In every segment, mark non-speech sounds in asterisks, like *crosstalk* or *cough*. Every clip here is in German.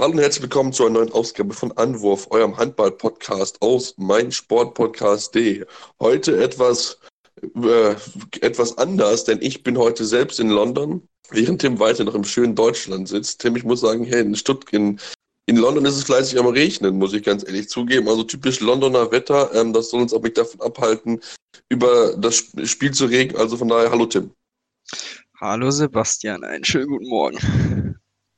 Hallo und herzlich willkommen zu einer neuen Ausgabe von Anwurf, eurem Handball-Podcast aus meinsportpodcast.de. Heute etwas, äh, etwas anders, denn ich bin heute selbst in London, während Tim weiter noch im schönen Deutschland sitzt. Tim, ich muss sagen, hey, in Stuttgart, in, in London ist es fleißig am Regnen, muss ich ganz ehrlich zugeben. Also typisch Londoner Wetter, ähm, das soll uns aber nicht davon abhalten, über das Spiel zu reden. Also von daher, hallo Tim. Hallo Sebastian, einen schönen guten Morgen.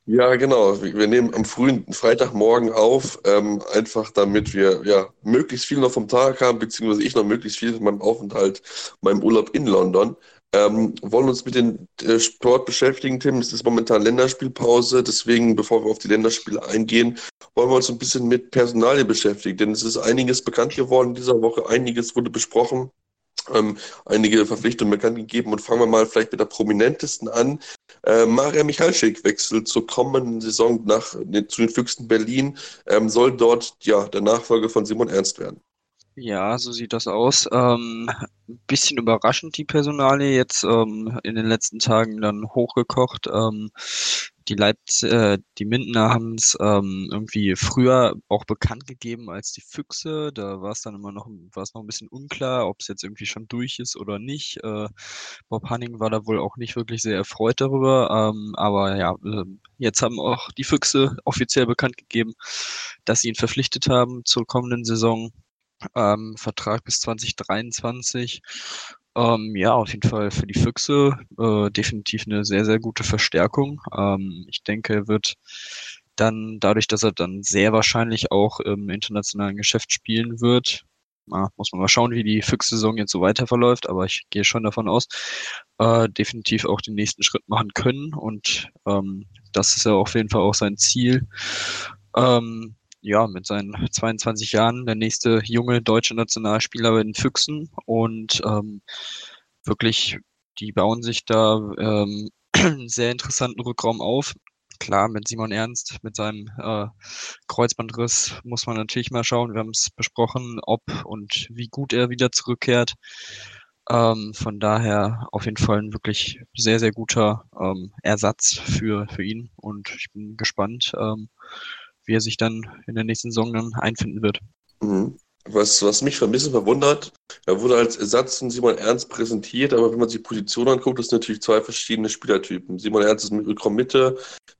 Ja, genau. Wir nehmen am frühen Freitagmorgen auf, ähm, einfach damit wir ja möglichst viel noch vom Tag haben, beziehungsweise ich noch möglichst viel von meinem Aufenthalt, meinem Urlaub in London. Ähm, wollen uns mit dem äh, Sport beschäftigen, Tim. Es ist momentan Länderspielpause, deswegen, bevor wir auf die Länderspiele eingehen, wollen wir uns ein bisschen mit Personalien beschäftigen, denn es ist einiges bekannt geworden in dieser Woche, einiges wurde besprochen ähm, einige Verpflichtungen bekannt gegeben und fangen wir mal vielleicht mit der prominentesten an. Äh, Maria Michalczyk wechselt zur kommenden Saison nach, ne, zu den Füchsen Berlin, ähm, soll dort ja der Nachfolger von Simon Ernst werden. Ja, so sieht das aus. Ähm, bisschen überraschend die Personalie jetzt ähm, in den letzten Tagen dann hochgekocht. Ähm, die Leipz äh, die Mindener haben es ähm, irgendwie früher auch bekannt gegeben als die Füchse. Da war es dann immer noch, war es noch ein bisschen unklar, ob es jetzt irgendwie schon durch ist oder nicht. Äh, Bob Hanning war da wohl auch nicht wirklich sehr erfreut darüber. Ähm, aber ja, äh, jetzt haben auch die Füchse offiziell bekannt gegeben, dass sie ihn verpflichtet haben zur kommenden Saison ähm, Vertrag bis 2023. Ähm, ja, auf jeden Fall für die Füchse äh, definitiv eine sehr, sehr gute Verstärkung. Ähm, ich denke, er wird dann dadurch, dass er dann sehr wahrscheinlich auch im internationalen Geschäft spielen wird, na, muss man mal schauen, wie die Füchs-Saison jetzt so weiter verläuft, aber ich gehe schon davon aus, äh, definitiv auch den nächsten Schritt machen können und ähm, das ist ja auf jeden Fall auch sein Ziel. Ähm, ja, mit seinen 22 Jahren der nächste junge deutsche Nationalspieler den Füchsen und ähm, wirklich, die bauen sich da ähm, *clears throat* sehr interessanten Rückraum auf. Klar, mit Simon Ernst, mit seinem äh, Kreuzbandriss muss man natürlich mal schauen. Wir haben es besprochen, ob und wie gut er wieder zurückkehrt. Ähm, von daher auf jeden Fall ein wirklich sehr, sehr guter ähm, Ersatz für, für ihn und ich bin gespannt, ähm, wie er sich dann in der nächsten Saison dann einfinden wird. Mhm. Was, was mich ein bisschen verwundert, er wurde als Ersatz von Simon Ernst präsentiert, aber wenn man sich die Position anguckt, das sind natürlich zwei verschiedene Spielertypen. Simon Ernst ist mit Rückraum Mitte,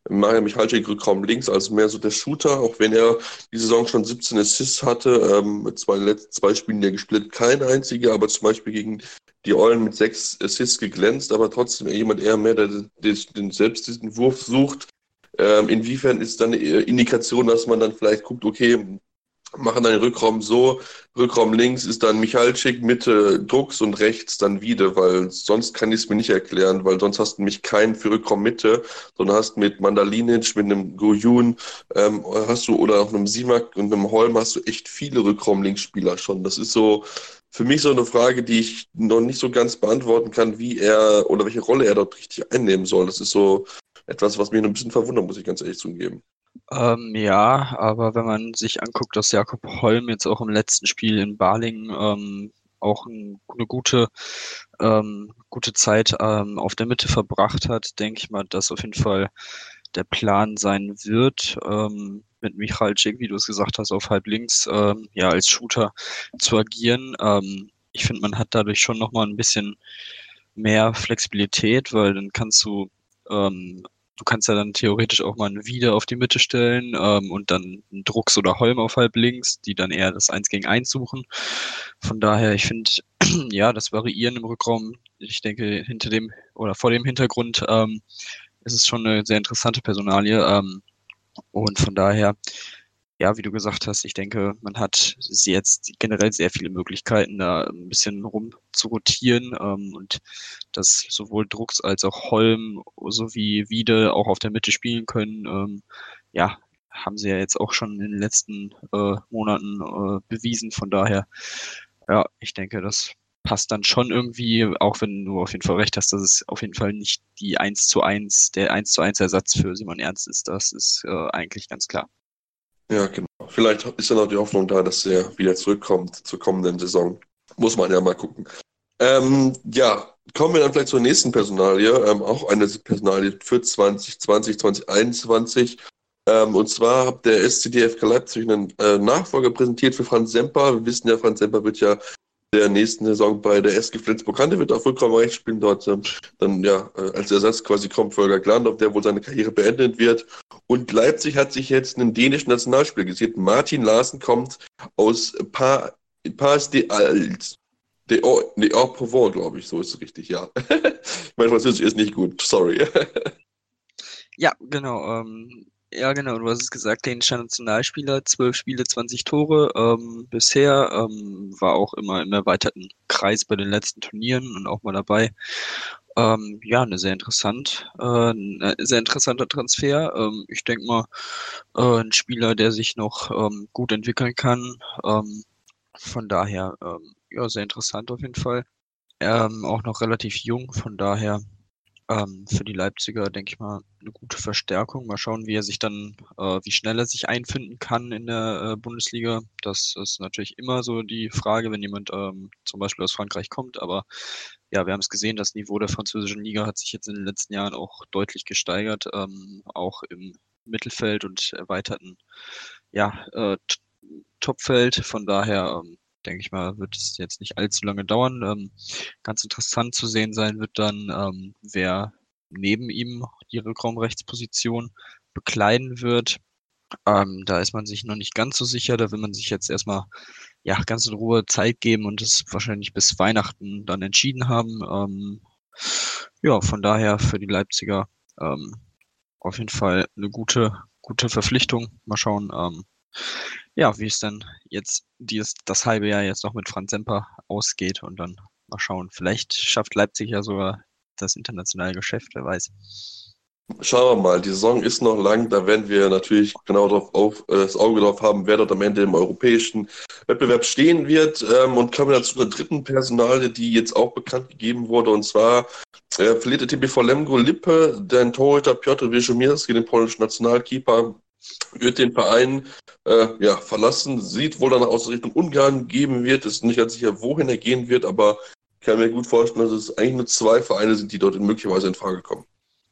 Mario Michalczyk Rückraum links, also mehr so der Shooter, auch wenn er die Saison schon 17 Assists hatte, ähm, mit zwei, letzten zwei Spielen, die er gespielt kein einziger, aber zum Beispiel gegen die Eulen mit sechs Assists geglänzt, aber trotzdem jemand eher mehr, der den, den selbst diesen Wurf sucht, ähm, inwiefern ist dann eine Indikation, dass man dann vielleicht guckt, okay, machen dann den Rückraum so, Rückraum links ist dann Michalczyk, Mitte Drucks und rechts dann wieder, weil sonst kann ich es mir nicht erklären, weil sonst hast du nämlich keinen für Rückraum Mitte, sondern hast mit Mandalinic, mit einem Gojun, ähm, hast du, oder auch einem Simak und einem Holm hast du echt viele Rückraum Linksspieler schon. Das ist so, für mich so eine Frage, die ich noch nicht so ganz beantworten kann, wie er oder welche Rolle er dort richtig einnehmen soll. Das ist so etwas, was mich ein bisschen verwundert, muss ich ganz ehrlich zugeben. Ähm, ja, aber wenn man sich anguckt, dass Jakob Holm jetzt auch im letzten Spiel in Balingen ähm, auch ein, eine gute, ähm, gute Zeit ähm, auf der Mitte verbracht hat, denke ich mal, dass auf jeden Fall der Plan sein wird, ähm, mit Michalczyk, wie du es gesagt hast, auf halb links, ähm, ja, als Shooter zu agieren. Ich finde, man hat dadurch schon nochmal ein bisschen mehr Flexibilität, weil dann kannst du ähm, du kannst ja dann theoretisch auch mal einen Wieder auf die Mitte stellen ähm, und dann einen Drucks oder Holm auf halb links, die dann eher das Eins gegen Eins suchen. Von daher, ich finde, *clears throat* ja, das Variieren im Rückraum, ich denke, hinter dem oder vor dem Hintergrund ähm, ist es schon eine sehr interessante Personalie. Ähm, und von daher, ja, wie du gesagt hast, ich denke, man hat jetzt generell sehr viele Möglichkeiten, da ein bisschen rum zu rotieren ähm, und dass sowohl Drucks als auch Holm sowie Wiede auch auf der Mitte spielen können. Ähm, ja, haben sie ja jetzt auch schon in den letzten äh, Monaten äh, bewiesen. Von daher ja, ich denke, das passt dann schon irgendwie, auch wenn du auf jeden Fall recht hast, dass es auf jeden Fall nicht die 1 zu 1, der 1 zu 1 Ersatz für Simon Ernst ist. Das ist äh, eigentlich ganz klar. Ja, genau. Vielleicht ist ja noch die Hoffnung da, dass er wieder zurückkommt zur kommenden Saison. Muss man ja mal gucken. Ähm, ja, kommen wir dann vielleicht zur nächsten Personalie. Ähm, auch eine Personalie für 2020, 2021. Ähm, und zwar hat der SCDFK Leipzig einen äh, Nachfolger präsentiert für Franz Semper. Wir wissen ja, Franz Semper wird ja der nächsten Saison bei der SG Flensburg Kante wird auch vollkommen recht spielen dort ähm, dann ja äh, als Ersatz quasi kommt Volker Glandorf, der wohl seine Karriere beendet wird und Leipzig hat sich jetzt einen dänischen Nationalspieler gesehen. Martin Larsen kommt aus pa Pas de Als. De Or, de Or Provence, glaube ich, so ist es richtig, ja. *laughs* mein Französisch ist nicht gut, sorry. *laughs* ja, genau. Ähm, ja, genau, du hast es gesagt, dänischer Nationalspieler, zwölf Spiele, 20 Tore ähm, bisher, ähm, war auch immer im erweiterten Kreis bei den letzten Turnieren und auch mal dabei. Ähm, ja, eine sehr interessant, äh, ein sehr interessanter Transfer. Ähm, ich denke mal, äh, ein Spieler, der sich noch ähm, gut entwickeln kann. Ähm, von daher, ähm, ja, sehr interessant auf jeden Fall. Ähm, auch noch relativ jung, von daher ähm, für die Leipziger, denke ich mal, eine gute Verstärkung. Mal schauen, wie er sich dann, äh, wie schnell er sich einfinden kann in der äh, Bundesliga. Das ist natürlich immer so die Frage, wenn jemand ähm, zum Beispiel aus Frankreich kommt. Aber ja, wir haben es gesehen, das Niveau der französischen Liga hat sich jetzt in den letzten Jahren auch deutlich gesteigert, ähm, auch im Mittelfeld und erweiterten ja, äh, Topfeld. Von daher ähm, denke ich mal, wird es jetzt nicht allzu lange dauern. Ähm, ganz interessant zu sehen sein wird dann, ähm, wer neben ihm die Rückraumrechtsposition bekleiden wird. Ähm, da ist man sich noch nicht ganz so sicher. Da will man sich jetzt erstmal ja, ganz in Ruhe Zeit geben und es wahrscheinlich bis Weihnachten dann entschieden haben. Ähm, ja, von daher für die Leipziger ähm, auf jeden Fall eine gute, gute Verpflichtung. Mal schauen, ähm, ja, wie es dann jetzt dieses, das halbe Jahr jetzt noch mit Franz Semper ausgeht und dann mal schauen. Vielleicht schafft Leipzig ja sogar das internationale Geschäft, wer weiß. Schauen wir mal, die Saison ist noch lang, da werden wir natürlich genau darauf auf, äh, das Auge drauf haben, wer dort am Ende im europäischen Wettbewerb stehen wird. Ähm, und kommen wir dann zu der dritten Personale, die jetzt auch bekannt gegeben wurde, und zwar äh, verliert der TBV Lemgo Lippe, den Torhüter Piotr Wierzchowski, den polnischen Nationalkeeper, wird den Verein äh, ja, verlassen, sieht wohl danach aus Richtung Ungarn geben wird, ist nicht ganz sicher, wohin er gehen wird, aber ich kann mir gut vorstellen, dass es eigentlich nur zwei Vereine sind, die dort möglicherweise in Frage kommen.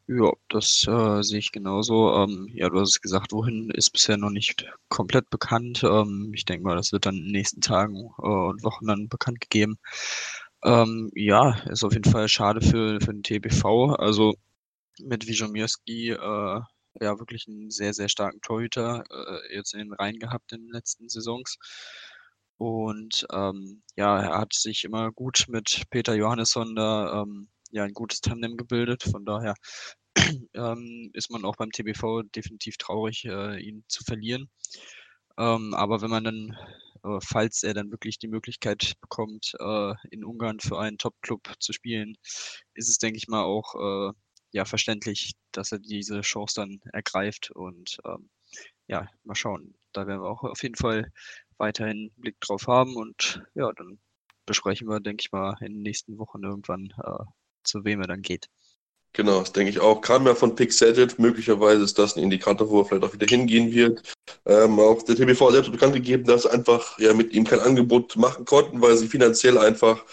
Ja, das äh, sehe ich genauso. Ähm, ja, du hast es gesagt, wohin ist bisher noch nicht komplett bekannt. Ähm, ich denke mal, das wird dann in den nächsten Tagen äh, und Wochen dann bekannt gegeben. Ähm, ja, ist auf jeden Fall schade für, für den TBV. Also mit Wijomirski äh, ja wirklich einen sehr, sehr starken Torhüter äh, jetzt in den Reihen gehabt in den letzten Saisons. Und ähm, ja, er hat sich immer gut mit Peter Johannesson da ähm, ja ein gutes Tandem gebildet. Von daher *clears throat* ähm, ist man auch beim TBV definitiv traurig, äh, ihn zu verlieren. Ähm, aber wenn man dann, äh, falls er dann wirklich die Möglichkeit bekommt, äh, in Ungarn für einen Top-Club zu spielen, ist es, denke ich mal, auch äh, ja verständlich, dass er diese Chance dann ergreift und ähm, ja, mal schauen. Da werden wir auch auf jeden Fall weiterhin Blick drauf haben und ja, dann besprechen wir, denke ich mal, in den nächsten Wochen irgendwann, äh, zu wem er dann geht. Genau, das denke ich auch. Kam ja von Pixedit. Möglicherweise ist das ein Indikator, wo er vielleicht auch wieder hingehen wird. Ähm, auch der TBV selbst bekannt gegeben, dass sie einfach ja, mit ihm kein Angebot machen konnten, weil sie finanziell einfach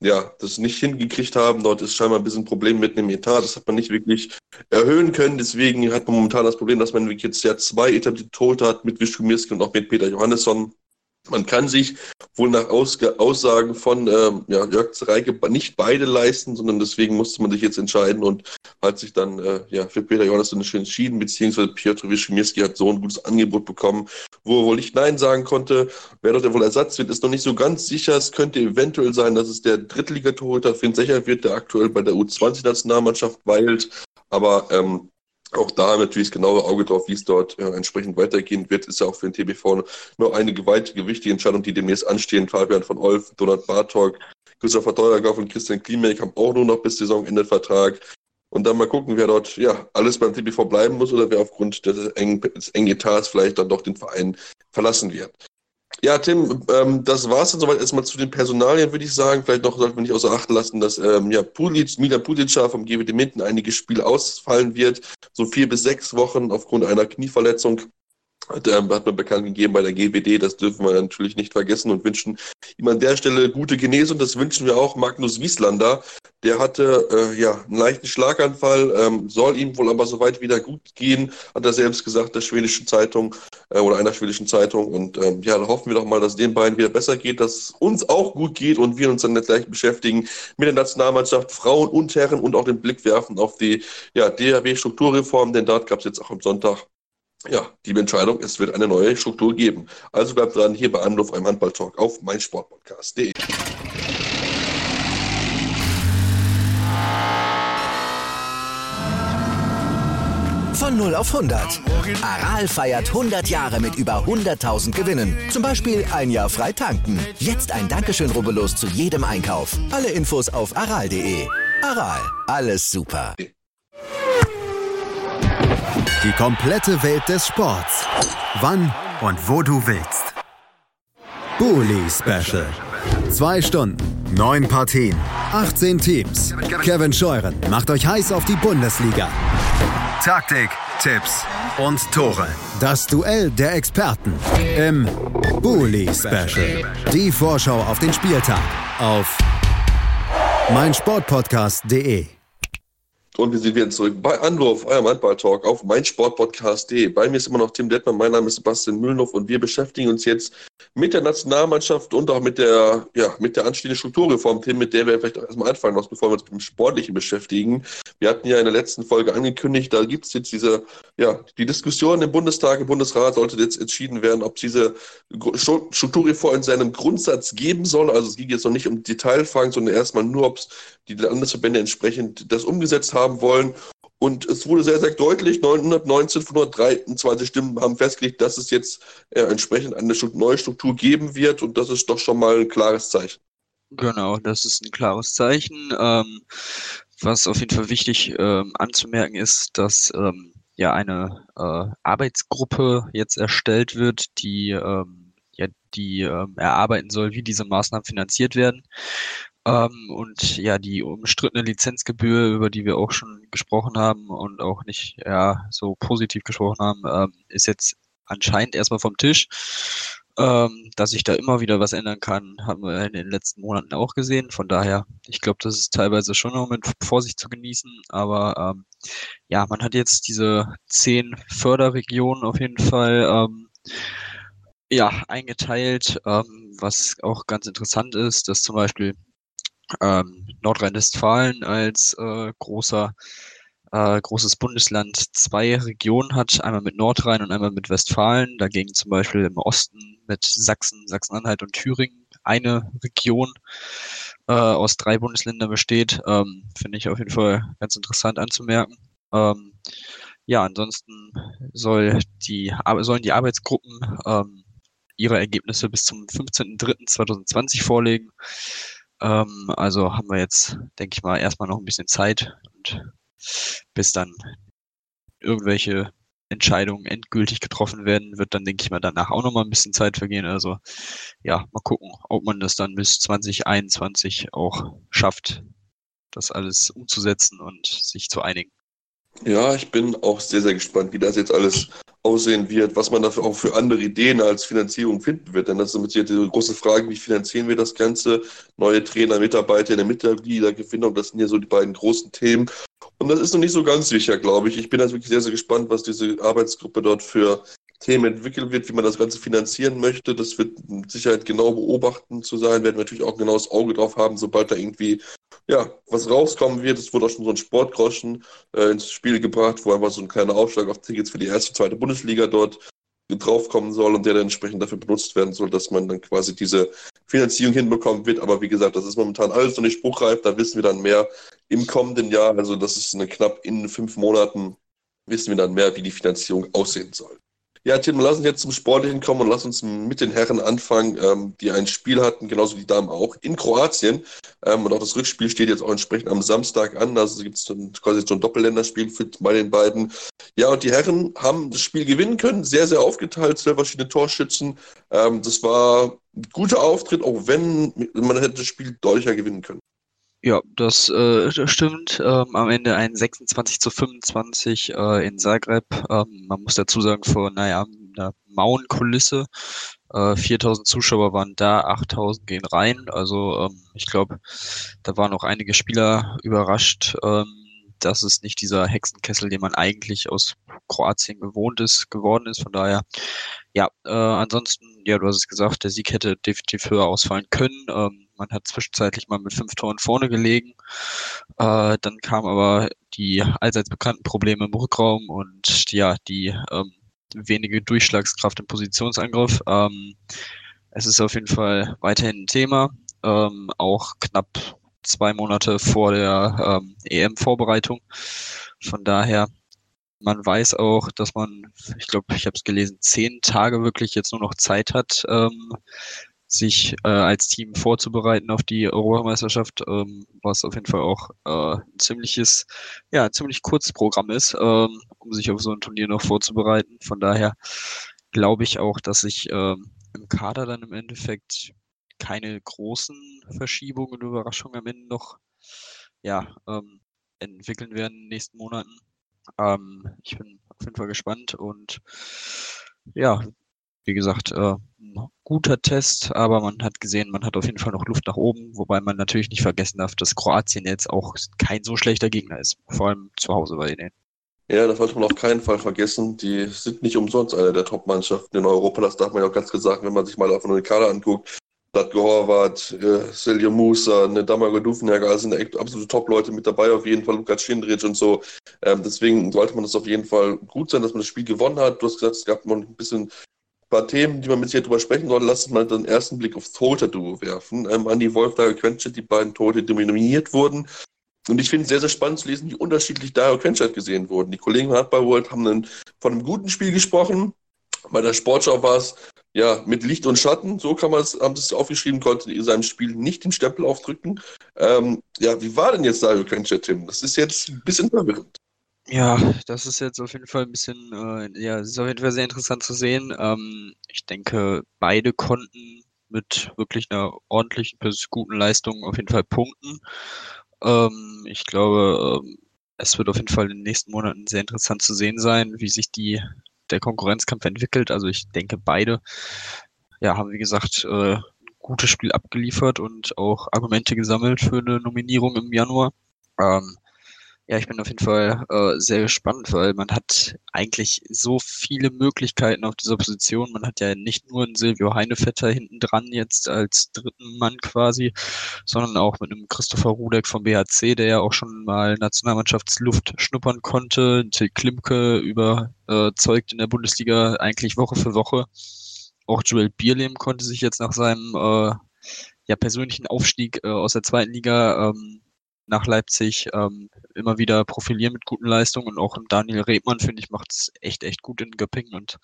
ja, das nicht hingekriegt haben. Dort ist scheinbar ein bisschen ein Problem mit dem Etat. Das hat man nicht wirklich erhöhen können. Deswegen hat man momentan das Problem, dass man jetzt ja zwei etablierte Tote hat mit Wischumirski und auch mit Peter Johannesson. Man kann sich wohl nach Aussagen von ähm, ja, Jörg Zereike nicht beide leisten, sondern deswegen musste man sich jetzt entscheiden und hat sich dann äh, ja, für Peter Johannesson entschieden, beziehungsweise Piotr Wischimirski hat so ein gutes Angebot bekommen, wo er wohl nicht Nein sagen konnte. Wer dort wohl Ersatz wird, ist noch nicht so ganz sicher. Es könnte eventuell sein, dass es der Drittligatorhüter Finn Secher wird, der aktuell bei der U20-Nationalmannschaft weilt. Aber ähm, auch da natürlich das genaue Auge drauf, wie es dort äh, entsprechend weitergehen wird, ist ja auch für den TBV nur eine gewaltige, wichtige Entscheidung, die demnächst anstehen. Fabian von Olf, Donald Bartok, Christopher Teuergauf und Christian Klimek haben auch nur noch bis Saisonende Vertrag. Und dann mal gucken, wer dort ja alles beim TBV bleiben muss oder wer aufgrund des engen, des engen Etats vielleicht dann doch den Verein verlassen wird. Ja, Tim, ähm, das war es dann soweit erstmal zu den Personalien, würde ich sagen. Vielleicht noch sollten wir nicht außer Acht lassen, dass ähm, ja, Pulic, Milan Pulica vom GWD Minden einige Spiele ausfallen wird. So vier bis sechs Wochen aufgrund einer Knieverletzung. Hat, ähm, hat man bekannt gegeben bei der GWD, das dürfen wir natürlich nicht vergessen und wünschen ihm an der Stelle gute Genesung. Das wünschen wir auch Magnus Wieslander. Der hatte äh, ja einen leichten Schlaganfall, ähm, soll ihm wohl aber soweit wieder gut gehen, hat er selbst gesagt, der schwedischen Zeitung äh, oder einer schwedischen Zeitung. Und ähm, ja, da hoffen wir doch mal, dass den beiden wieder besser geht, dass uns auch gut geht und wir uns dann gleich beschäftigen mit der Nationalmannschaft, Frauen und Herren und auch den Blick werfen auf die ja, DHW-Strukturreform, denn dort gab es jetzt auch am Sonntag ja, die Entscheidung, es wird eine neue Struktur geben. Also bleibt dran hier bei Anruf einem Handball-Talk auf meinsportpodcast.de. Von 0 auf 100. Aral feiert 100 Jahre mit über 100.000 Gewinnen. Zum Beispiel ein Jahr frei tanken. Jetzt ein Dankeschön, rubbellos zu jedem Einkauf. Alle Infos auf aral.de. Aral, alles super. Die komplette Welt des Sports. Wann und wo du willst. Bully Special. Zwei Stunden, neun Partien, 18 Teams. Kevin Scheuren macht euch heiß auf die Bundesliga. Taktik, Tipps und Tore. Das Duell der Experten im Bully Special. Die Vorschau auf den Spieltag auf meinsportpodcast.de. Und wir sind wieder zurück bei Anwurf, eurem Handball-Talk auf meinsportpodcast.de. Bei mir ist immer noch Tim Detmann, mein Name ist Sebastian Mühlenhoff und wir beschäftigen uns jetzt mit der Nationalmannschaft und auch mit der, ja, mit der anstehenden Strukturreform, Tim, mit der wir vielleicht erstmal anfangen müssen, bevor wir uns mit dem Sportlichen beschäftigen. Wir hatten ja in der letzten Folge angekündigt, da gibt es jetzt diese, ja, die Diskussion im Bundestag, im Bundesrat sollte jetzt entschieden werden, ob diese Strukturreform in seinem Grundsatz geben soll. Also es ging jetzt noch nicht um Detailfragen, sondern erstmal nur, ob es die Landesverbände entsprechend das umgesetzt haben wollen. Und es wurde sehr, sehr deutlich, 919 von 123 Stimmen haben festgelegt, dass es jetzt äh, entsprechend eine neue Struktur geben wird. Und das ist doch schon mal ein klares Zeichen. Genau, das ist ein klares Zeichen. Ähm, was auf jeden Fall wichtig ähm, anzumerken ist, dass ähm, ja eine äh, Arbeitsgruppe jetzt erstellt wird, die ähm, ja die ähm, erarbeiten soll, wie diese Maßnahmen finanziert werden. Ähm, und ja, die umstrittene Lizenzgebühr, über die wir auch schon gesprochen haben und auch nicht ja so positiv gesprochen haben, ähm, ist jetzt anscheinend erstmal vom Tisch. Ähm, dass sich da immer wieder was ändern kann, haben wir in den letzten Monaten auch gesehen. Von daher, ich glaube, das ist teilweise schon noch mit Vorsicht zu genießen. Aber ähm, ja, man hat jetzt diese zehn Förderregionen auf jeden Fall ähm, ja, eingeteilt, ähm, was auch ganz interessant ist, dass zum Beispiel ähm, Nordrhein-Westfalen als äh, großer äh, großes Bundesland zwei Regionen hat, einmal mit Nordrhein und einmal mit Westfalen. Dagegen zum Beispiel im Osten mit Sachsen, Sachsen-Anhalt und Thüringen eine Region äh, aus drei Bundesländern besteht. Ähm, Finde ich auf jeden Fall ganz interessant anzumerken. Ähm, ja, ansonsten soll die, sollen die Arbeitsgruppen ähm, ihre Ergebnisse bis zum 15.03.2020 vorlegen. Ähm, also haben wir jetzt, denke ich mal, erstmal noch ein bisschen Zeit und bis dann irgendwelche Entscheidungen endgültig getroffen werden, wird dann, denke ich mal, danach auch nochmal ein bisschen Zeit vergehen. Also ja, mal gucken, ob man das dann bis 2021 auch schafft, das alles umzusetzen und sich zu einigen. Ja, ich bin auch sehr, sehr gespannt, wie das jetzt alles aussehen wird, was man dafür auch für andere Ideen als Finanzierung finden wird. Denn das ist mit Sicherheit die große Frage, wie finanzieren wir das Ganze? Neue Trainer, Mitarbeiter in der Mitgliedergewinnung, das sind ja so die beiden großen Themen. Und das ist noch nicht so ganz sicher, glaube ich. Ich bin also wirklich sehr, sehr gespannt, was diese Arbeitsgruppe dort für Themen entwickeln wird, wie man das Ganze finanzieren möchte. Das wird mit Sicherheit genau beobachten zu sein, werden wir natürlich auch ein genaues Auge drauf haben, sobald da irgendwie ja, was rauskommen wird. Es wurde auch schon so ein Sportgroschen äh, ins Spiel gebracht, wo einfach so ein kleiner Aufschlag auf Tickets für die erste, zweite Bundesliga dort draufkommen soll und der dann entsprechend dafür benutzt werden soll, dass man dann quasi diese Finanzierung hinbekommen wird. Aber wie gesagt, das ist momentan alles noch nicht spruchreif. Da wissen wir dann mehr im kommenden Jahr. Also das ist eine knapp in fünf Monaten wissen wir dann mehr, wie die Finanzierung aussehen soll. Ja, Tim, lass uns jetzt zum Sportlichen kommen und lass uns mit den Herren anfangen, ähm, die ein Spiel hatten, genauso wie die Damen auch, in Kroatien. Ähm, und auch das Rückspiel steht jetzt auch entsprechend am Samstag an. Also gibt es quasi so ein Doppelländerspiel für, bei den beiden. Ja, und die Herren haben das Spiel gewinnen können, sehr, sehr aufgeteilt, zwei verschiedene Torschützen. Ähm, das war ein guter Auftritt, auch wenn man hätte das Spiel deutlicher gewinnen können. Ja, das, äh, das stimmt. Ähm, am Ende ein 26 zu 25 äh, in Zagreb. Ähm, man muss dazu sagen, vor, naja, einer Mauenkulisse. Äh, 4000 Zuschauer waren da, 8000 gehen rein. Also ähm, ich glaube, da waren auch einige Spieler überrascht, ähm, dass es nicht dieser Hexenkessel, den man eigentlich aus Kroatien gewohnt ist, geworden ist. Von daher, ja, äh, ansonsten, ja, du hast es gesagt, der Sieg hätte definitiv höher ausfallen können. Man hat zwischenzeitlich mal mit fünf Toren vorne gelegen. Äh, dann kamen aber die allseits bekannten Probleme im Rückraum und ja, die ähm, wenige Durchschlagskraft im Positionsangriff. Ähm, es ist auf jeden Fall weiterhin ein Thema. Ähm, auch knapp zwei Monate vor der ähm, EM-Vorbereitung. Von daher, man weiß auch, dass man, ich glaube, ich habe es gelesen, zehn Tage wirklich jetzt nur noch Zeit hat, ähm, sich äh, als Team vorzubereiten auf die Europameisterschaft, ähm, was auf jeden Fall auch äh, ein ziemliches, ja, ein ziemlich kurzes Programm ist, ähm, um sich auf so ein Turnier noch vorzubereiten. Von daher glaube ich auch, dass sich ähm, im Kader dann im Endeffekt keine großen Verschiebungen und Überraschungen am Ende noch ja, ähm, entwickeln werden in den nächsten Monaten. Ähm, ich bin auf jeden Fall gespannt und ja, wie gesagt, äh, ein guter Test, aber man hat gesehen, man hat auf jeden Fall noch Luft nach oben, wobei man natürlich nicht vergessen darf, dass Kroatien jetzt auch kein so schlechter Gegner ist, vor allem zu Hause bei denen. Ja, das sollte man auf keinen Fall vergessen. Die sind nicht umsonst eine der Top-Mannschaften in Europa. Das darf man ja auch ganz sagen, wenn man sich mal auf eine Kader anguckt. Slatko Horvat, äh, Musa, ne, Damago Dufenjagr, also sind absolute Top-Leute mit dabei, auf jeden Fall Lukas Schindrich und so. Ähm, deswegen sollte man das auf jeden Fall gut sein, dass man das Spiel gewonnen hat. Du hast gesagt, es gab noch ein bisschen paar Themen, die man mit sich drüber sprechen soll. Lass uns mal den ersten Blick aufs Torhüter-Duo werfen. Ähm, Andi Wolf, Dario Quenstedt, die beiden Torhüter, die nominiert wurden. Und ich finde es sehr, sehr spannend zu lesen, wie unterschiedlich Dario Quenstedt gesehen wurden. Die Kollegen von Hardball World haben einen, von einem guten Spiel gesprochen. Bei der Sportschau war es ja mit Licht und Schatten, so kann man es, haben sie es aufgeschrieben, konnte in seinem Spiel nicht den Stempel aufdrücken. Ähm, ja, wie war denn jetzt Dario Quenstedt, Tim? Das ist jetzt ein bisschen verwirrend. Ja, das ist jetzt auf jeden Fall ein bisschen, äh, ja, es ist auf jeden Fall sehr interessant zu sehen. Ähm, ich denke, beide konnten mit wirklich einer ordentlichen, guten Leistung auf jeden Fall punkten. Ähm, ich glaube, ähm, es wird auf jeden Fall in den nächsten Monaten sehr interessant zu sehen sein, wie sich die, der Konkurrenzkampf entwickelt. Also ich denke, beide ja, haben, wie gesagt, äh, gutes Spiel abgeliefert und auch Argumente gesammelt für eine Nominierung im Januar. Ähm, ja, ich bin auf jeden Fall äh, sehr gespannt, weil man hat eigentlich so viele Möglichkeiten auf dieser Position. Man hat ja nicht nur einen Silvio Heinevetter hinten dran jetzt als dritten Mann quasi, sondern auch mit einem Christopher Rudek vom BHC, der ja auch schon mal Nationalmannschaftsluft schnuppern konnte. Till Klimke überzeugt in der Bundesliga eigentlich Woche für Woche. Auch Joel Bierlehm konnte sich jetzt nach seinem äh, ja, persönlichen Aufstieg äh, aus der zweiten Liga ähm, nach Leipzig ähm, immer wieder profilieren mit guten Leistungen und auch Daniel Rebmann, finde ich, macht es echt, echt gut in Göppingen und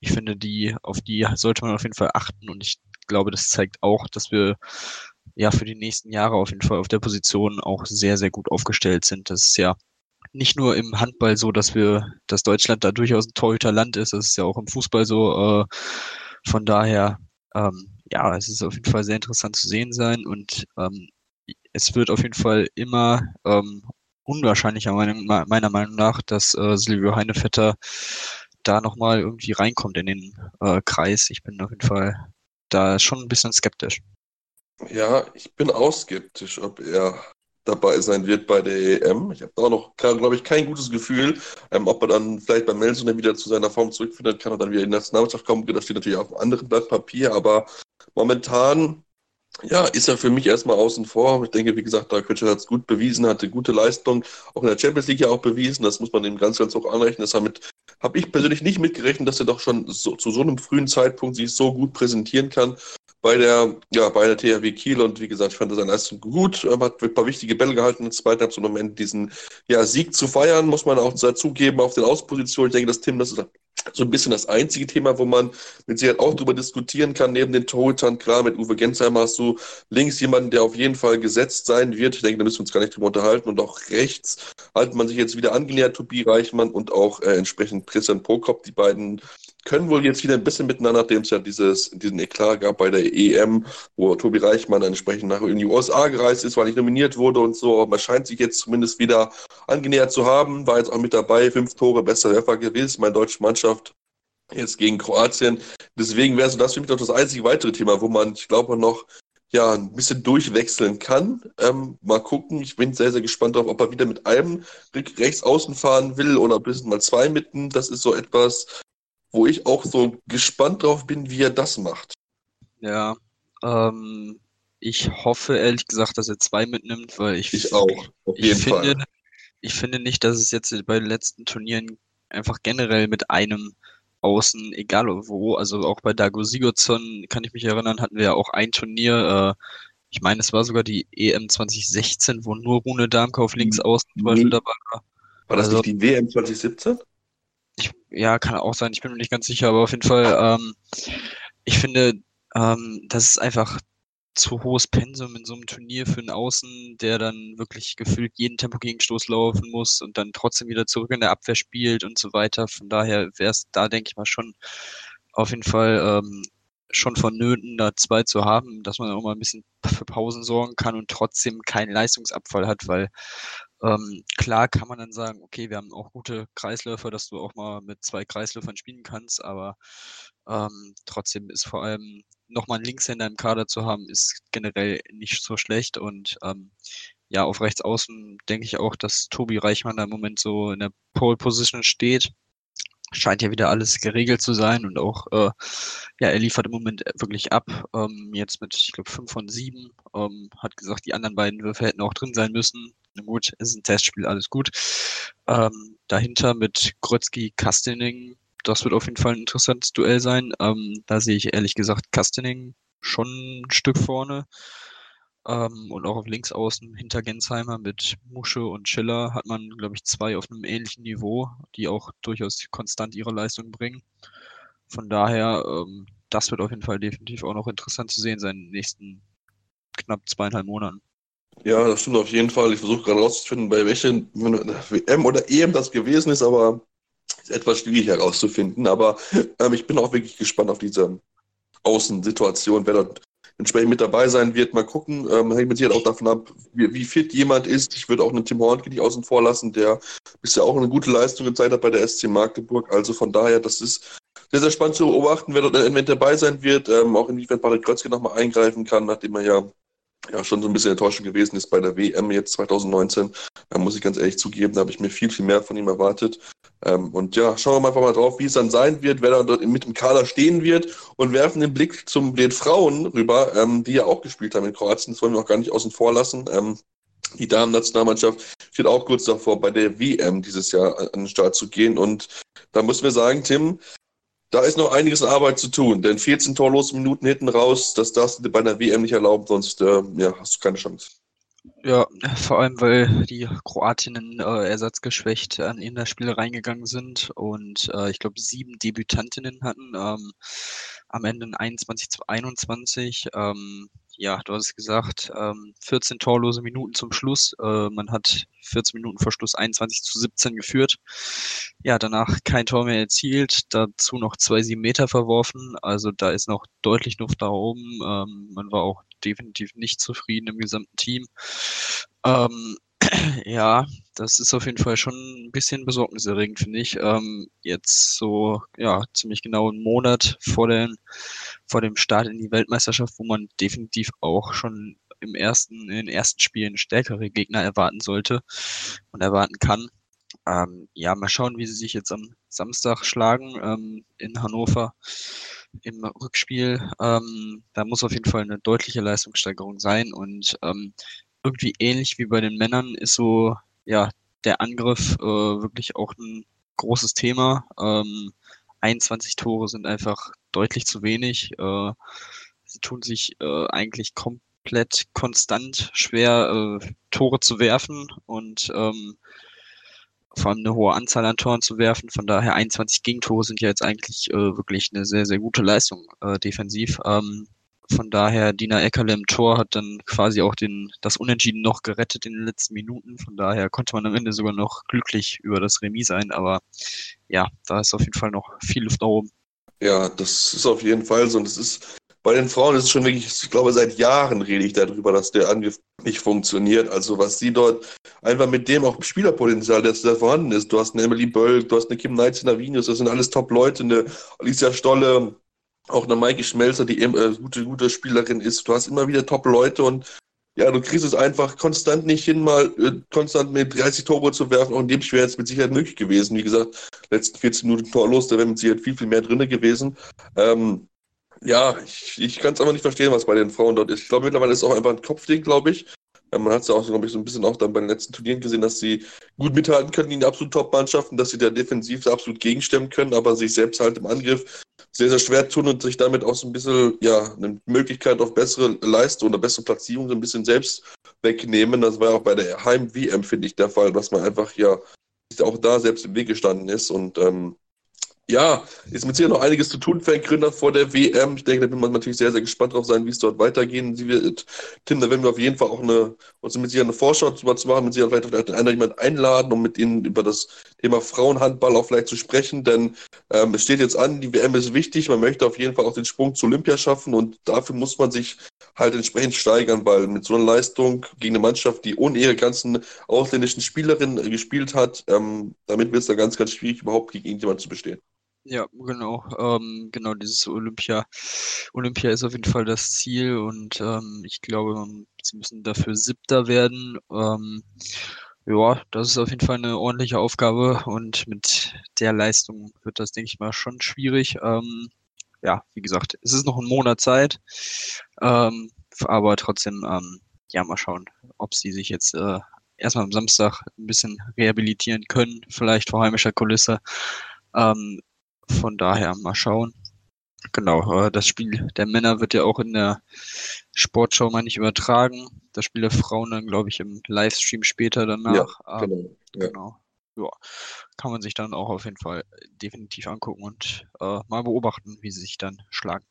ich finde, die, auf die sollte man auf jeden Fall achten und ich glaube, das zeigt auch, dass wir ja für die nächsten Jahre auf jeden Fall auf der Position auch sehr, sehr gut aufgestellt sind. Das ist ja nicht nur im Handball so, dass wir, dass Deutschland da durchaus ein Torhüterland ist, das ist ja auch im Fußball so. Äh, von daher, ähm, ja, es ist auf jeden Fall sehr interessant zu sehen sein und ähm, es wird auf jeden Fall immer ähm, unwahrscheinlicher Meinung, meiner Meinung nach, dass äh, Silvio Heinevetter da nochmal irgendwie reinkommt in den äh, Kreis. Ich bin auf jeden Fall da schon ein bisschen skeptisch. Ja, ich bin auch skeptisch, ob er dabei sein wird bei der EM. Ich habe da auch noch, glaube ich, kein gutes Gefühl, ähm, ob er dann vielleicht bei Melson wieder zu seiner Form zurückfindet, kann er dann wieder in die Nationalmannschaft kommen. Das steht natürlich auf einem anderen Blatt Papier, aber momentan ja, ist er für mich erstmal außen vor. Ich denke, wie gesagt, da Kötschel hat es gut bewiesen, hatte gute Leistung, auch in der Champions League ja auch bewiesen. Das muss man ihm ganz, ganz hoch anrechnen. Das habe ich persönlich nicht mitgerechnet, dass er doch schon so, zu so einem frühen Zeitpunkt sich so gut präsentieren kann bei der, ja, bei der THW Kiel. Und wie gesagt, ich fand seine Leistung gut. Er hat ein paar wichtige Bälle gehalten. Im zweiten Halbzeit Moment diesen ja, Sieg zu feiern, muss man auch dazugeben auf den Außenpositionen. Ich denke, dass Tim das so ein bisschen das einzige Thema, wo man mit Sicherheit auch drüber diskutieren kann, neben den Torhütern. Klar, mit Uwe Gensheimer hast du links jemanden, der auf jeden Fall gesetzt sein wird. Ich denke, da müssen wir uns gar nicht drüber unterhalten. Und auch rechts hat man sich jetzt wieder angenähert, Tobi Reichmann und auch äh, entsprechend Christian Prokop. Die beiden können wohl jetzt wieder ein bisschen miteinander, nachdem es ja dieses, diesen Eklat gab bei der EM, wo Tobi Reichmann entsprechend nach in die USA gereist ist, weil ich nominiert wurde und so. Man scheint sich jetzt zumindest wieder angenähert zu haben, war jetzt auch mit dabei, fünf Tore, bester Werfer gewesen, meine deutsche Mannschaft jetzt gegen Kroatien. Deswegen wäre so das für mich doch das einzige weitere Thema, wo man, ich glaube, noch ja, ein bisschen durchwechseln kann. Ähm, mal gucken. Ich bin sehr, sehr gespannt darauf, ob er wieder mit einem rechts außen fahren will oder ein bisschen mal zwei mitten. Das ist so etwas, wo ich auch so gespannt drauf bin, wie er das macht. Ja, ähm, ich hoffe ehrlich gesagt, dass er zwei mitnimmt, weil ich, ich auch, auf jeden ich Fall. Finde, ich finde nicht, dass es jetzt bei den letzten Turnieren einfach generell mit einem Außen, egal wo, also auch bei Dago Sigurdsson, kann ich mich erinnern, hatten wir ja auch ein Turnier, äh, ich meine, es war sogar die EM 2016, wo nur Rune Darmke auf links außen zum Beispiel dabei war. War das also, nicht die WM 2017? Ich, ja, kann auch sein, ich bin mir nicht ganz sicher, aber auf jeden Fall, ähm, ich finde, ähm, das ist einfach zu hohes Pensum in so einem Turnier für einen Außen, der dann wirklich gefühlt jeden Tempo-Gegenstoß laufen muss und dann trotzdem wieder zurück in der Abwehr spielt und so weiter. Von daher wäre es da, denke ich mal, schon auf jeden Fall ähm, schon vonnöten, da zwei zu haben, dass man auch mal ein bisschen für Pausen sorgen kann und trotzdem keinen Leistungsabfall hat, weil ähm, klar kann man dann sagen, okay, wir haben auch gute Kreisläufer, dass du auch mal mit zwei Kreisläufern spielen kannst, aber ähm, trotzdem ist vor allem nochmal einen Linkshänder im Kader zu haben, ist generell nicht so schlecht. Und ähm, ja, auf rechts außen denke ich auch, dass Tobi Reichmann da im Moment so in der Pole Position steht. Scheint ja wieder alles geregelt zu sein und auch, äh, ja, er liefert im Moment wirklich ab. Ähm, jetzt mit, ich glaube, fünf von sieben. Ähm, hat gesagt, die anderen beiden Würfe hätten auch drin sein müssen. Gut, es ist ein Testspiel, alles gut. Ähm, dahinter mit Grötzky, Kastening, das wird auf jeden Fall ein interessantes Duell sein. Ähm, da sehe ich ehrlich gesagt Kastening schon ein Stück vorne. Ähm, und auch auf links außen hinter Gensheimer mit Musche und Schiller hat man, glaube ich, zwei auf einem ähnlichen Niveau, die auch durchaus konstant ihre Leistung bringen. Von daher, ähm, das wird auf jeden Fall definitiv auch noch interessant zu sehen sein in den nächsten knapp zweieinhalb Monaten. Ja, das stimmt auf jeden Fall. Ich versuche gerade rauszufinden, bei welchen WM oder EM das gewesen ist, aber ist etwas schwierig herauszufinden, aber ähm, ich bin auch wirklich gespannt auf diese Außensituation, wer dort entsprechend mit dabei sein wird. Mal gucken, ähm, hängt mit Sicherheit auch davon ab, wie, wie, fit jemand ist. Ich würde auch einen Tim Hornke nicht außen vor lassen, der bisher auch eine gute Leistung gezeigt hat bei der SC Magdeburg. Also von daher, das ist sehr, sehr spannend zu beobachten, wer dort eventuell dabei sein wird. Ähm, auch inwiefern Patrick Krötzke nochmal eingreifen kann, nachdem er ja ja schon so ein bisschen enttäuschend gewesen ist bei der WM jetzt 2019. Da muss ich ganz ehrlich zugeben, da habe ich mir viel, viel mehr von ihm erwartet. Ähm, und ja, schauen wir einfach mal drauf, wie es dann sein wird, wer dann dort mit dem Kader stehen wird und werfen den Blick zum den Frauen rüber, ähm, die ja auch gespielt haben in Kroatien. Das wollen wir auch gar nicht außen vor lassen. Ähm, die Damen-Nationalmannschaft steht auch kurz davor, bei der WM dieses Jahr an den Start zu gehen. Und da müssen wir sagen, Tim, da ist noch einiges an Arbeit zu tun, denn 14 torlose Minuten hinten raus, das darfst du dir bei einer WM nicht erlauben, sonst äh, ja, hast du keine Chance. Ja, vor allem, weil die Kroatinnen äh, ersatzgeschwächt an in das Spiel reingegangen sind und äh, ich glaube sieben Debütantinnen hatten. Ähm, am Ende 21 zu 21. Ähm, ja, du hast es gesagt, ähm, 14 torlose Minuten zum Schluss. Äh, man hat 14 Minuten vor Schluss 21 zu 17 geführt. Ja, danach kein Tor mehr erzielt, dazu noch zwei sieben Meter verworfen. Also da ist noch deutlich Luft da oben. Ähm, man war auch definitiv nicht zufrieden im gesamten Team. Ähm, *clears throat* ja, das ist auf jeden Fall schon ein bisschen besorgniserregend, finde ich. Ähm, jetzt so, ja, ziemlich genau einen Monat vor, den, vor dem Start in die Weltmeisterschaft, wo man definitiv auch schon im ersten, in den ersten Spielen stärkere Gegner erwarten sollte und erwarten kann. Ähm, ja, mal schauen, wie sie sich jetzt am Samstag schlagen ähm, in Hannover im Rückspiel. Ähm, da muss auf jeden Fall eine deutliche Leistungssteigerung sein und ähm, irgendwie ähnlich wie bei den Männern ist so, ja, der Angriff äh, wirklich auch ein großes Thema. Ähm, 21 Tore sind einfach deutlich zu wenig. Äh, sie tun sich äh, eigentlich komplett konstant schwer, äh, Tore zu werfen und ähm, vor allem eine hohe Anzahl an Toren zu werfen. Von daher 21 Gegentore sind ja jetzt eigentlich äh, wirklich eine sehr, sehr gute Leistung äh, defensiv. Ähm, von daher, Dina Eckerle im Tor hat dann quasi auch den, das Unentschieden noch gerettet in den letzten Minuten. Von daher konnte man am Ende sogar noch glücklich über das Remis sein. Aber ja, da ist auf jeden Fall noch viel Luft nach oben. Ja, das ist auf jeden Fall so. Und es ist bei den Frauen ist es schon wirklich, ich glaube, seit Jahren rede ich darüber, dass der Angriff nicht funktioniert. Also was sie dort einfach mit dem auch Spielerpotenzial, das da vorhanden ist. Du hast eine Emily Böll, du hast eine Kim Knights Navinius, das sind alles Top-Leute, eine Alicia Stolle, auch eine Maike Schmelzer, die eben äh, gute, gute Spielerin ist. Du hast immer wieder Top-Leute und ja, du kriegst es einfach konstant nicht hin, mal äh, konstant mit 30 Tore zu werfen. Auch in dem Spiel wäre es mit Sicherheit möglich gewesen. Wie gesagt, letzten 14 Minuten torlos, da wäre mit Sicherheit viel, viel mehr drin gewesen. Ähm, ja, ich, ich kann es aber nicht verstehen, was bei den Frauen dort ist. Ich glaube, mittlerweile ist es auch einfach ein Kopfding, glaube ich. Man hat es ja auch, glaube ich, so ein bisschen auch dann bei den letzten Turnieren gesehen, dass sie gut mithalten können in den absoluten Top-Mannschaften, dass sie der Defensiv absolut gegenstemmen können, aber sich selbst halt im Angriff sehr, sehr schwer tun und sich damit auch so ein bisschen, ja, eine Möglichkeit auf bessere Leistung oder bessere Platzierung so ein bisschen selbst wegnehmen. Das war ja auch bei der Heim-WM, finde ich, der Fall, dass man einfach ja auch da selbst im Weg gestanden ist und ähm, ja, ist mit Sicherheit noch einiges zu tun für einen Gründer vor der WM. Ich denke, da wird man natürlich sehr, sehr gespannt drauf sein, wie es dort weitergehen wird. Tim, da werden wir auf jeden Fall auch eine, uns mit Sicherheit eine Vorschau drüber zu machen, mit Sicherheit vielleicht auf einen jemand einladen, um mit ihnen über das Thema Frauenhandball auch vielleicht zu sprechen, denn ähm, es steht jetzt an, die WM ist wichtig, man möchte auf jeden Fall auch den Sprung zu Olympia schaffen und dafür muss man sich halt entsprechend steigern, weil mit so einer Leistung gegen eine Mannschaft, die ohne ihre ganzen ausländischen Spielerinnen gespielt hat, ähm, damit wird es da ganz, ganz schwierig, überhaupt gegen irgendjemand zu bestehen. Ja, genau. Ähm, genau, dieses Olympia. Olympia ist auf jeden Fall das Ziel und ähm, ich glaube, sie müssen dafür Siebter werden. Ähm, ja, das ist auf jeden Fall eine ordentliche Aufgabe und mit der Leistung wird das, denke ich mal, schon schwierig. Ähm, ja, wie gesagt, es ist noch ein Monat Zeit, ähm, aber trotzdem, ähm, ja, mal schauen, ob sie sich jetzt äh, erstmal am Samstag ein bisschen rehabilitieren können, vielleicht vor heimischer Kulisse. Ähm, von daher mal schauen. Genau, äh, das Spiel der Männer wird ja auch in der Sportschau mal nicht übertragen. Das Spiel der Frauen dann, glaube ich, im Livestream später danach. Ja, ähm, genau. Ja. genau. Ja, kann man sich dann auch auf jeden Fall definitiv angucken und äh, mal beobachten, wie sie sich dann schlagen.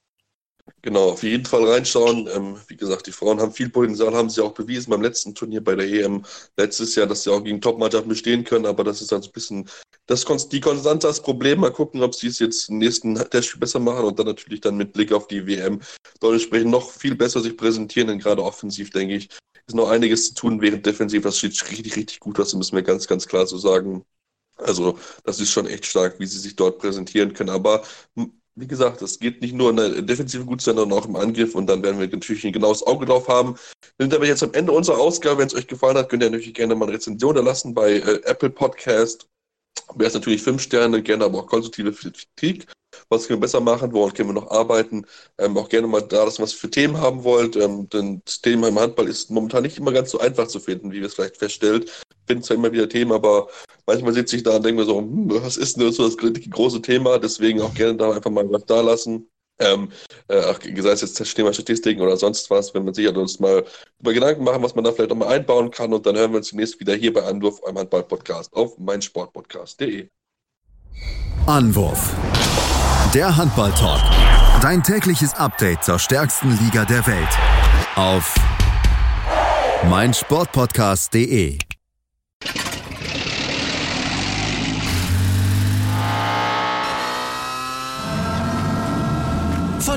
Genau, auf jeden Fall reinschauen. Ähm, wie gesagt, die Frauen haben viel Potenzial, haben sie auch bewiesen beim letzten Turnier bei der EM letztes Jahr, dass sie auch gegen Top-Mannschaften bestehen können, aber das ist dann so ein bisschen das, die Konstanz das Problem. Mal gucken, ob sie es jetzt im nächsten Testspiel besser machen und dann natürlich dann mit Blick auf die WM dementsprechend noch viel besser sich präsentieren, denn gerade offensiv, denke ich, ist noch einiges zu tun, während defensiv das steht richtig, richtig gut aus, müssen wir ganz, ganz klar so sagen. Also, das ist schon echt stark, wie sie sich dort präsentieren können. Aber wie gesagt, es geht nicht nur in der Defensive gut, sondern auch im Angriff und dann werden wir natürlich ein genaues Auge drauf haben. Wir sind aber jetzt am Ende unserer Ausgabe. Wenn es euch gefallen hat, könnt ihr natürlich gerne mal eine Rezension da lassen bei äh, Apple Podcast. Wäre es natürlich fünf Sterne, gerne aber auch konstruktive Kritik was können wir besser machen, woran können wir noch arbeiten. Ähm, auch gerne mal da, dass was für Themen haben wollt. Ähm, denn das Thema im Handball ist momentan nicht immer ganz so einfach zu finden, wie wir es vielleicht feststellt. Ich finde zwar immer wieder Themen, aber manchmal sitze ich da und denke mir so, hm, was ist denn so das große Thema? Deswegen auch gerne da einfach mal was da lassen. Ähm, äh, sei es jetzt Thema Statistiken oder sonst was, wenn man sich uns mal über Gedanken machen, was man da vielleicht auch mal einbauen kann. Und dann hören wir uns demnächst wieder hier bei Anwurf, eurem Handball-Podcast auf meinsportpodcast.de. Anwurf der Handball-Talk. Dein tägliches Update zur stärksten Liga der Welt. Auf meinsportpodcast.de.